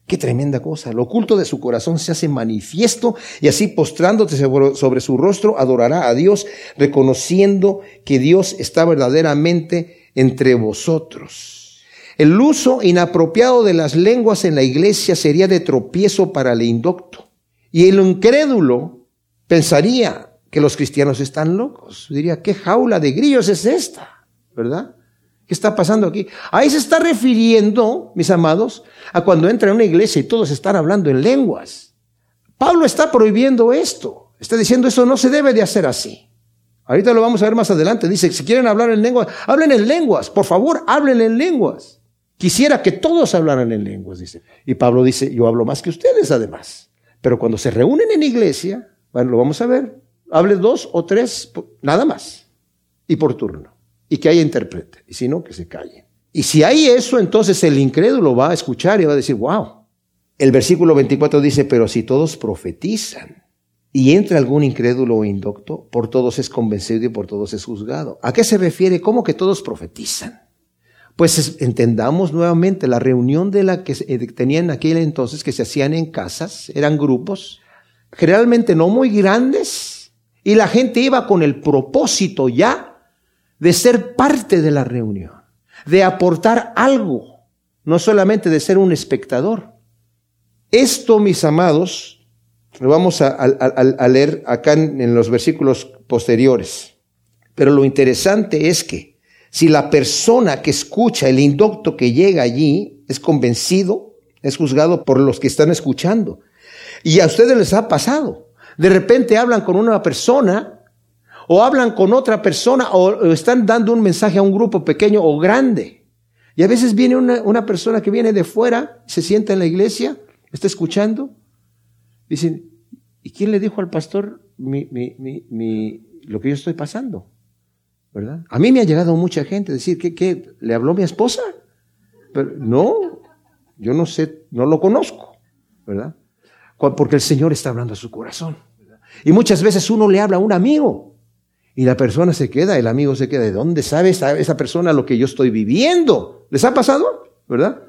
Qué tremenda cosa. Lo oculto de su corazón se hace manifiesto y así postrándote sobre su rostro adorará a Dios, reconociendo que Dios está verdaderamente entre vosotros. El uso inapropiado de las lenguas en la iglesia sería de tropiezo para el indocto. Y el incrédulo pensaría que los cristianos están locos. Diría, ¿qué jaula de grillos es esta? ¿Verdad? ¿Qué está pasando aquí? Ahí se está refiriendo, mis amados, a cuando entra en una iglesia y todos están hablando en lenguas. Pablo está prohibiendo esto. Está diciendo eso no se debe de hacer así. Ahorita lo vamos a ver más adelante. Dice, si quieren hablar en lenguas, hablen en lenguas. Por favor, hablen en lenguas. Quisiera que todos hablaran en lenguas, dice. Y Pablo dice, yo hablo más que ustedes además. Pero cuando se reúnen en iglesia, bueno, lo vamos a ver. Hable dos o tres, nada más. Y por turno y que haya intérprete, y si no, que se calle. Y si hay eso, entonces el incrédulo va a escuchar y va a decir, wow. El versículo 24 dice, pero si todos profetizan y entra algún incrédulo o indocto, por todos es convencido y por todos es juzgado. ¿A qué se refiere? ¿Cómo que todos profetizan? Pues entendamos nuevamente la reunión de la que eh, tenían en aquel entonces, que se hacían en casas, eran grupos, generalmente no muy grandes, y la gente iba con el propósito ya de ser parte de la reunión, de aportar algo, no solamente de ser un espectador. Esto, mis amados, lo vamos a, leer acá en, los versículos posteriores. Pero lo interesante es que si la persona que escucha, el indocto que llega allí, es convencido, es juzgado por los que están escuchando. Y a ustedes les ha pasado De repente hablan con una persona o hablan con otra persona o están dando un mensaje a un grupo pequeño o grande. Y a veces viene una, persona que viene de fuera, se sienta en la iglesia, está escuchando. Dicen, ¿y quién le dijo al pastor mi, lo que yo estoy pasando? ¿Verdad? A mí me ha llegado mucha gente decir, ¿qué, qué? ¿Le habló mi esposa? Pero no, yo no sé, no lo conozco, ¿verdad? Porque el Señor está hablando a su corazón. Y muchas veces uno le habla a un amigo y la persona se queda, el amigo se queda. ¿De dónde sabe esa, persona lo que yo estoy viviendo? ¿Les ha pasado? ¿Verdad?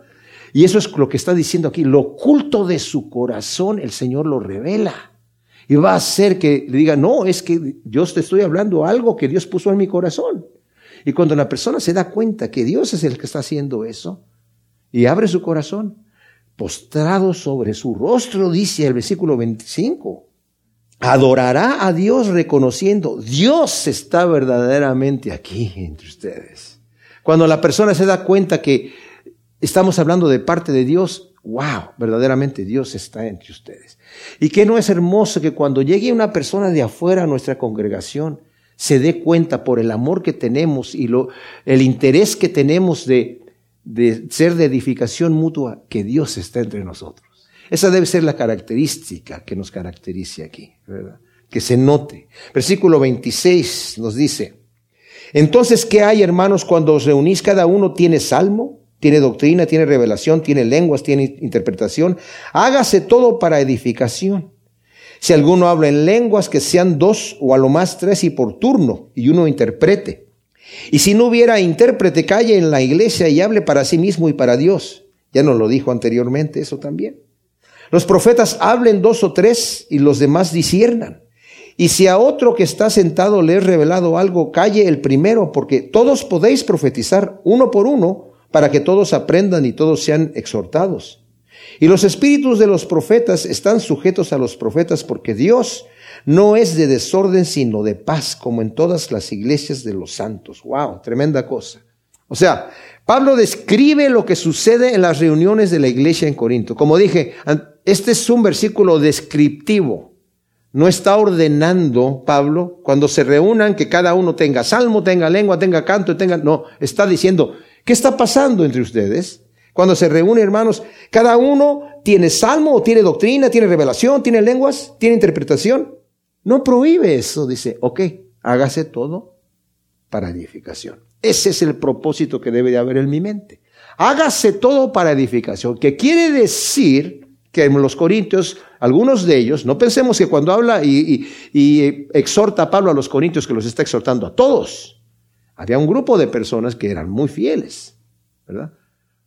Y eso es lo que está diciendo aquí. Lo oculto de su corazón, el Señor lo revela. Y va a hacer que le diga, no, es que yo te estoy hablando algo que Dios puso en mi corazón. Y cuando la persona se da cuenta que Dios es el que está haciendo eso, y abre su corazón, postrado sobre su rostro, dice el versículo 25, adorará a Dios reconociendo, Dios está verdaderamente aquí entre ustedes. Cuando la persona se da cuenta que estamos hablando de parte de Dios, wow, verdaderamente Dios está entre ustedes. Y que no es hermoso que cuando llegue una persona de afuera a nuestra congregación, se dé cuenta por el amor que tenemos y lo, el interés que tenemos de, de ser de edificación mutua, que Dios está entre nosotros. Esa debe ser la característica que nos caracterice aquí, ¿verdad? Que se note. Versículo 26 nos dice, entonces, ¿qué hay, hermanos, cuando os reunís? Cada uno tiene salmo, tiene doctrina, tiene revelación, tiene lenguas, tiene interpretación. Hágase todo para edificación. Si alguno habla en lenguas, que sean dos o a lo más tres y por turno, y uno interprete. Y si no hubiera intérprete, calle en la iglesia y hable para sí mismo y para Dios. Ya nos lo dijo anteriormente eso también. Los profetas hablen dos o tres y los demás disiernan. Y si a otro que está sentado le he revelado algo, calle el primero, porque todos podéis profetizar uno por uno para que todos aprendan y todos sean exhortados. Y los espíritus de los profetas están sujetos a los profetas porque Dios no es de desorden sino de paz, como en todas las iglesias de los santos. Wow, tremenda cosa. O sea, Pablo describe lo que sucede en las reuniones de la iglesia en Corinto. Como dije, este es un versículo descriptivo. No está ordenando Pablo cuando se reúnan que cada uno tenga salmo, tenga lengua, tenga canto, tenga... No, está diciendo, ¿qué está pasando entre ustedes? Cuando se reúnen hermanos, cada uno tiene salmo, o tiene doctrina, tiene revelación, tiene lenguas, tiene interpretación. No prohíbe eso, dice, ok, hágase todo para edificación. Ese es el propósito que debe de haber en mi mente. Hágase todo para edificación, que quiere decir que en los Corintios, algunos de ellos, no pensemos que cuando habla y, exhorta a Pablo a los Corintios, que los está exhortando a todos. Había un grupo de personas que eran muy fieles, ¿verdad?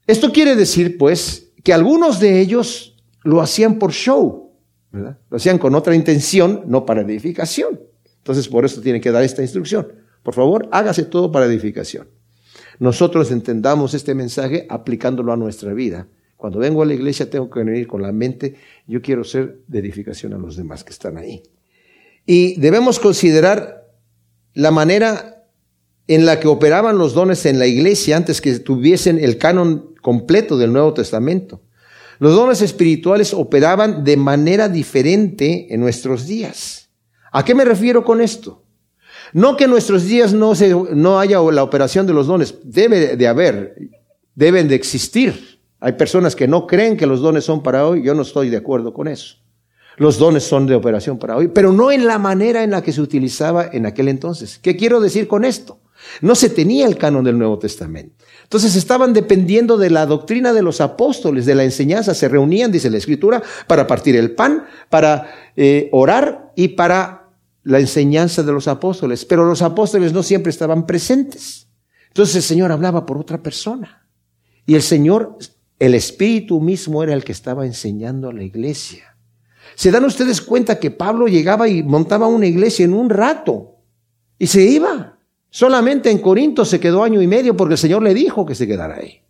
Esto quiere decir, pues, que algunos de ellos lo hacían por show, ¿verdad? Lo hacían con otra intención, no para edificación. Entonces, por eso tiene que dar esta instrucción. Por favor, hágase todo para edificación. Nosotros entendamos este mensaje aplicándolo a nuestra vida cuando vengo a la iglesia tengo que venir con la mente, yo quiero ser de edificación a los demás que están ahí. Y debemos considerar la manera en la que operaban los dones en la iglesia antes que tuviesen el canon completo del Nuevo Testamento. Los dones espirituales operaban de manera diferente en nuestros días. ¿A qué me refiero con esto? No que en nuestros días no, se, no haya la operación de los dones, debe de haber, deben de existir. Hay personas que no creen que los dones son para hoy, yo no estoy de acuerdo con eso. Los dones son de operación para hoy, pero no en la manera en la que se utilizaba en aquel entonces. ¿Qué quiero decir con esto? No se tenía el canon del Nuevo Testamento. Entonces estaban dependiendo de la doctrina de los apóstoles, de la enseñanza. Se reunían, dice la Escritura, para partir el pan, para eh, orar y para la enseñanza de los apóstoles. Pero los apóstoles no siempre estaban presentes. Entonces el Señor hablaba por otra persona. Y el Señor el Espíritu mismo era el que estaba enseñando a la iglesia. ¿Se dan ustedes cuenta que Pablo llegaba y montaba una iglesia en un rato y se iba? Solamente en Corinto se quedó año y medio porque el Señor le dijo que se quedara ahí.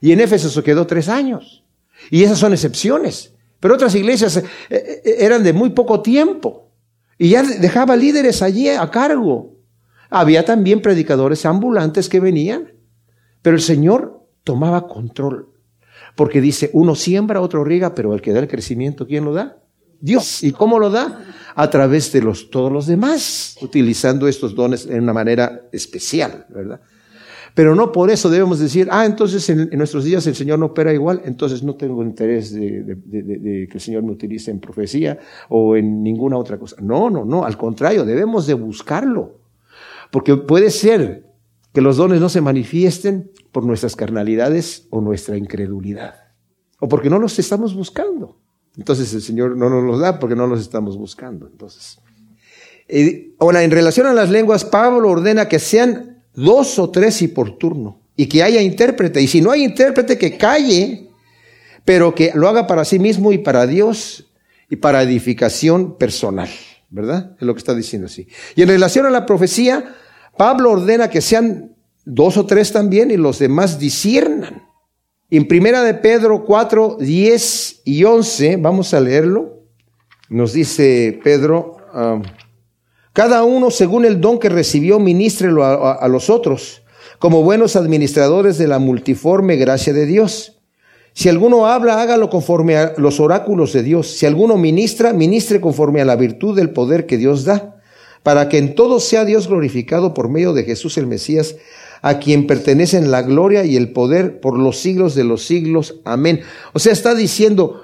Y en Éfeso se quedó tres años. Y esas son excepciones. Pero otras iglesias eh, eh, eran de muy poco tiempo. Y ya dejaba líderes allí a cargo. Había también predicadores ambulantes que venían. Pero el Señor tomaba control porque dice, uno siembra, otro riega, pero el que da el crecimiento, ¿quién lo da? Dios. ¿Y cómo lo da? A través de los, todos los demás, utilizando estos dones en una manera especial, ¿verdad? Pero no por eso debemos decir, ah, entonces en, nuestros días el Señor no opera igual, entonces no tengo interés de, que el Señor me utilice en profecía o en ninguna otra cosa. No, no, no, al contrario, debemos de buscarlo. Porque puede ser que los dones no se manifiesten por nuestras carnalidades o nuestra incredulidad, o porque no los estamos buscando. Entonces el Señor no nos los da porque no los estamos buscando. Entonces, eh, ahora en relación a las lenguas, Pablo ordena que sean dos o tres y por turno, y que haya intérprete. Y si no hay intérprete, que calle, pero que lo haga para sí mismo y para Dios y para edificación personal, ¿verdad? Es lo que está diciendo así. Y en relación a la profecía, Pablo ordena que sean dos o tres también y los demás disiernan. En primera de Pedro 4, 10 y 11, vamos a leerlo. Nos dice Pedro, ah, cada uno, según el don que recibió, ministrelo a, los otros, como buenos administradores de la multiforme gracia de Dios. Si alguno habla, hágalo conforme a los oráculos de Dios. Si alguno ministra, ministre conforme a la virtud del poder que Dios da, para que en todo sea Dios glorificado por medio de Jesús el Mesías, a quien pertenecen la gloria y el poder por los siglos de los siglos. Amén. O sea, está diciendo,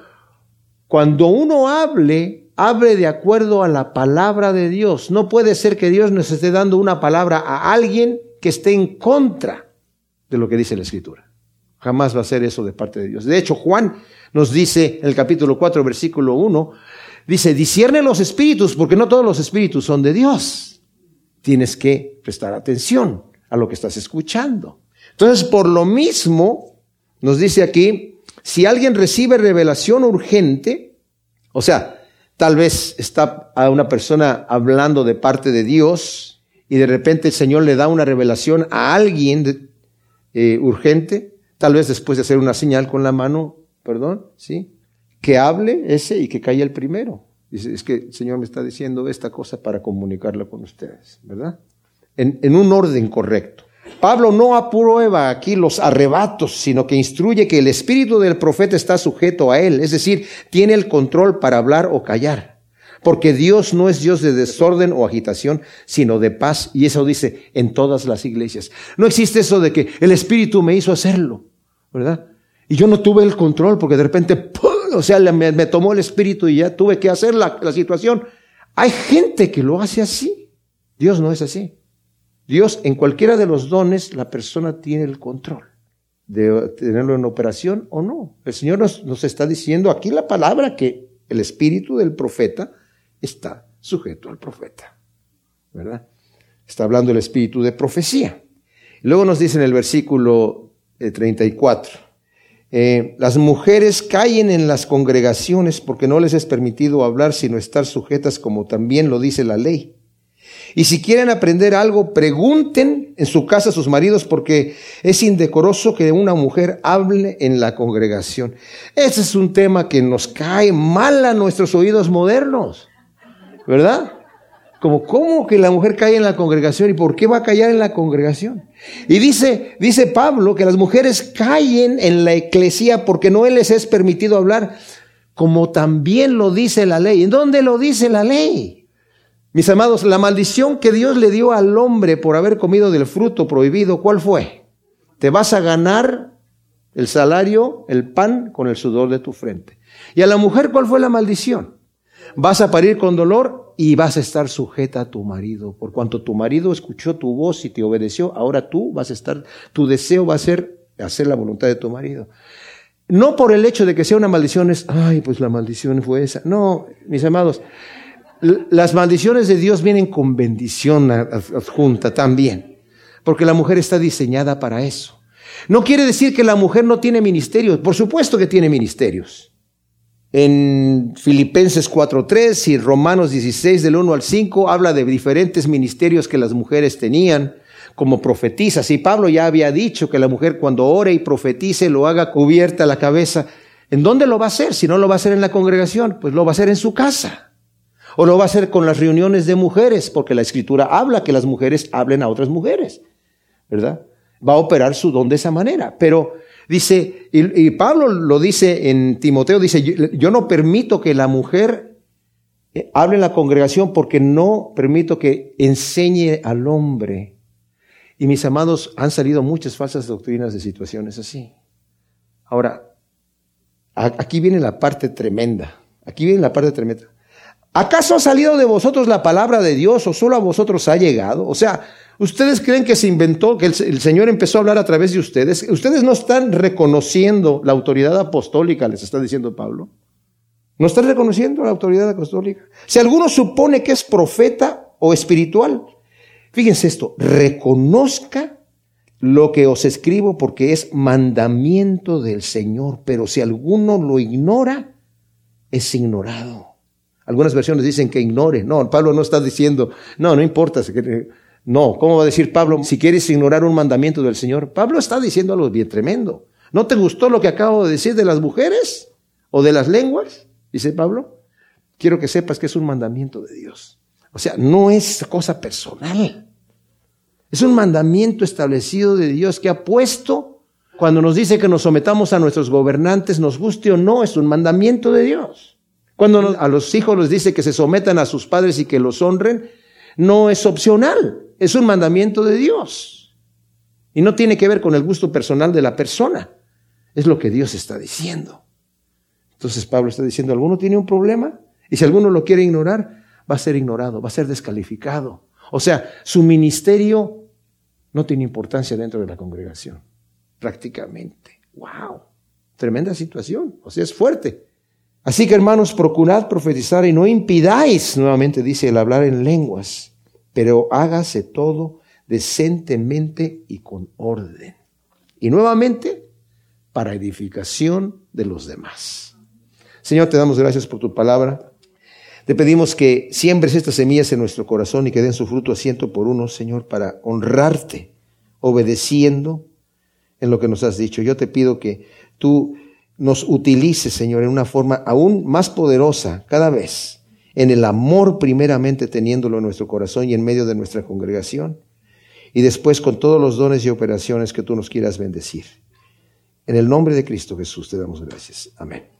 cuando uno hable, hable de acuerdo a la palabra de Dios. No puede ser que Dios nos esté dando una palabra a alguien que esté en contra de lo que dice la Escritura. Jamás va a ser eso de parte de Dios. De hecho, Juan nos dice en el capítulo 4, versículo 1, dice, discierne los espíritus, porque no todos los espíritus son de Dios. Tienes que prestar atención a lo que estás escuchando. Entonces, por lo mismo, nos dice aquí, si alguien recibe revelación urgente, o sea, Tal vez está a una persona hablando de parte de Dios y de repente el Señor le da una revelación a alguien eh, urgente, tal vez después de hacer una señal con la mano, perdón, ¿sí? Que hable ese y que caiga el primero. Dice, es que el Señor me está diciendo esta cosa para comunicarla con ustedes, ¿verdad? en un orden correcto. Pablo no aprueba aquí los arrebatos, sino que instruye que el espíritu del profeta está sujeto a él, es decir, tiene el control para hablar o callar. Porque Dios no es Dios de desorden o agitación, sino de paz. Y eso dice en todas las iglesias. No existe eso de que el Espíritu me hizo hacerlo, ¿verdad? Y yo no tuve el control porque de repente, o sea, me, tomó el Espíritu y ya tuve que hacer la situación. Hay gente que lo hace así. Dios no es así. Dios, en cualquiera de los dones, la persona tiene el control de tenerlo en operación o no. El Señor nos, está diciendo aquí la palabra que el espíritu del profeta está sujeto al profeta. ¿Verdad? Está hablando el espíritu de profecía. Luego nos dice en el versículo 34, eh, las mujeres caen en las congregaciones porque no les es permitido hablar sino estar sujetas como también lo dice la ley. Y si quieren aprender algo, pregunten en su casa a sus maridos porque es indecoroso que una mujer hable en la congregación. Ese es un tema que nos cae mal a nuestros oídos modernos, ¿verdad? Como, ¿cómo que la mujer cae en la congregación? ¿Y por qué va a callar en la congregación? Y dice, dice Pablo que las mujeres caen en la eclesía porque no les es permitido hablar, como también lo dice la ley. ¿En dónde lo dice la ley? Mis amados, la maldición que Dios le dio al hombre por haber comido del fruto prohibido, ¿cuál fue? Te vas a ganar el salario, el pan, con el sudor de tu frente. Y a la mujer, ¿cuál fue la maldición? Vas a parir con dolor y vas a estar sujeta a tu marido. Por cuanto tu marido escuchó tu voz y te obedeció, ahora tú vas a estar, tu deseo va a ser hacer la voluntad de tu marido. No por el hecho de que sea una maldición es, ay, pues la maldición fue esa. No, mis amados, las maldiciones de Dios vienen con bendición adjunta también, porque la mujer está diseñada para eso. No quiere decir que la mujer no tiene ministerios, por supuesto que tiene ministerios. En Filipenses 4.3 y Romanos 16 del 1 al 5 habla de diferentes ministerios que las mujeres tenían como profetizas. Y Pablo ya había dicho que la mujer cuando ore y profetice lo haga cubierta la cabeza. ¿En dónde lo va a hacer? Si no lo va a hacer en la congregación, pues lo va a hacer en su casa. O lo va a hacer con las reuniones de mujeres, porque la escritura habla que las mujeres hablen a otras mujeres, ¿verdad? Va a operar su don de esa manera. Pero dice, y, Pablo lo dice en Timoteo, dice, yo, no permito que la mujer eh, hable en la congregación porque no permito que enseñe al hombre. Y mis amados, han salido muchas falsas doctrinas de situaciones así. Ahora, aquí viene la parte tremenda. Aquí viene la parte tremenda. ¿Acaso ha salido de vosotros la palabra de Dios o solo a vosotros ha llegado? O sea, ¿ustedes creen que se inventó, que el, Señor empezó a hablar a través de ustedes? ¿Ustedes no están reconociendo la autoridad apostólica, les está diciendo Pablo? ¿No están reconociendo la autoridad apostólica? Si alguno supone que es profeta o espiritual, fíjense esto, reconozca lo que os escribo porque es mandamiento del Señor, pero si alguno lo ignora, es ignorado. Algunas versiones dicen que ignore. No, Pablo no está diciendo, no, no importa. No, ¿cómo va a decir Pablo si quieres ignorar un mandamiento del Señor? Pablo está diciendo algo bien tremendo. ¿No te gustó lo que acabo de decir de las mujeres o de las lenguas? Dice Pablo. Quiero que sepas que es un mandamiento de Dios. O sea, no es cosa personal. Es un mandamiento establecido de Dios que ha puesto cuando nos dice que nos sometamos a nuestros gobernantes, nos guste o no, es un mandamiento de Dios. Cuando a los hijos les dice que se sometan a sus padres y que los honren, no es opcional, es un mandamiento de Dios. Y no tiene que ver con el gusto personal de la persona, es lo que Dios está diciendo. Entonces Pablo está diciendo, ¿alguno tiene un problema? Y si alguno lo quiere ignorar, va a ser ignorado, va a ser descalificado. O sea, su ministerio no tiene importancia dentro de la congregación, prácticamente. ¡Wow! Tremenda situación, o sea, es fuerte. Así que hermanos, procurad profetizar y no impidáis, nuevamente dice, el hablar en lenguas, pero hágase todo decentemente y con orden. Y nuevamente, para edificación de los demás. Señor, te damos gracias por tu palabra. Te pedimos que siembres estas semillas en nuestro corazón y que den su fruto a ciento por uno, Señor, para honrarte, obedeciendo en lo que nos has dicho. Yo te pido que tú nos utilice, Señor, en una forma aún más poderosa cada vez, en el amor primeramente teniéndolo en nuestro corazón y en medio de nuestra congregación, y después con todos los dones y operaciones que tú nos quieras bendecir. En el nombre de Cristo Jesús te damos gracias. Amén.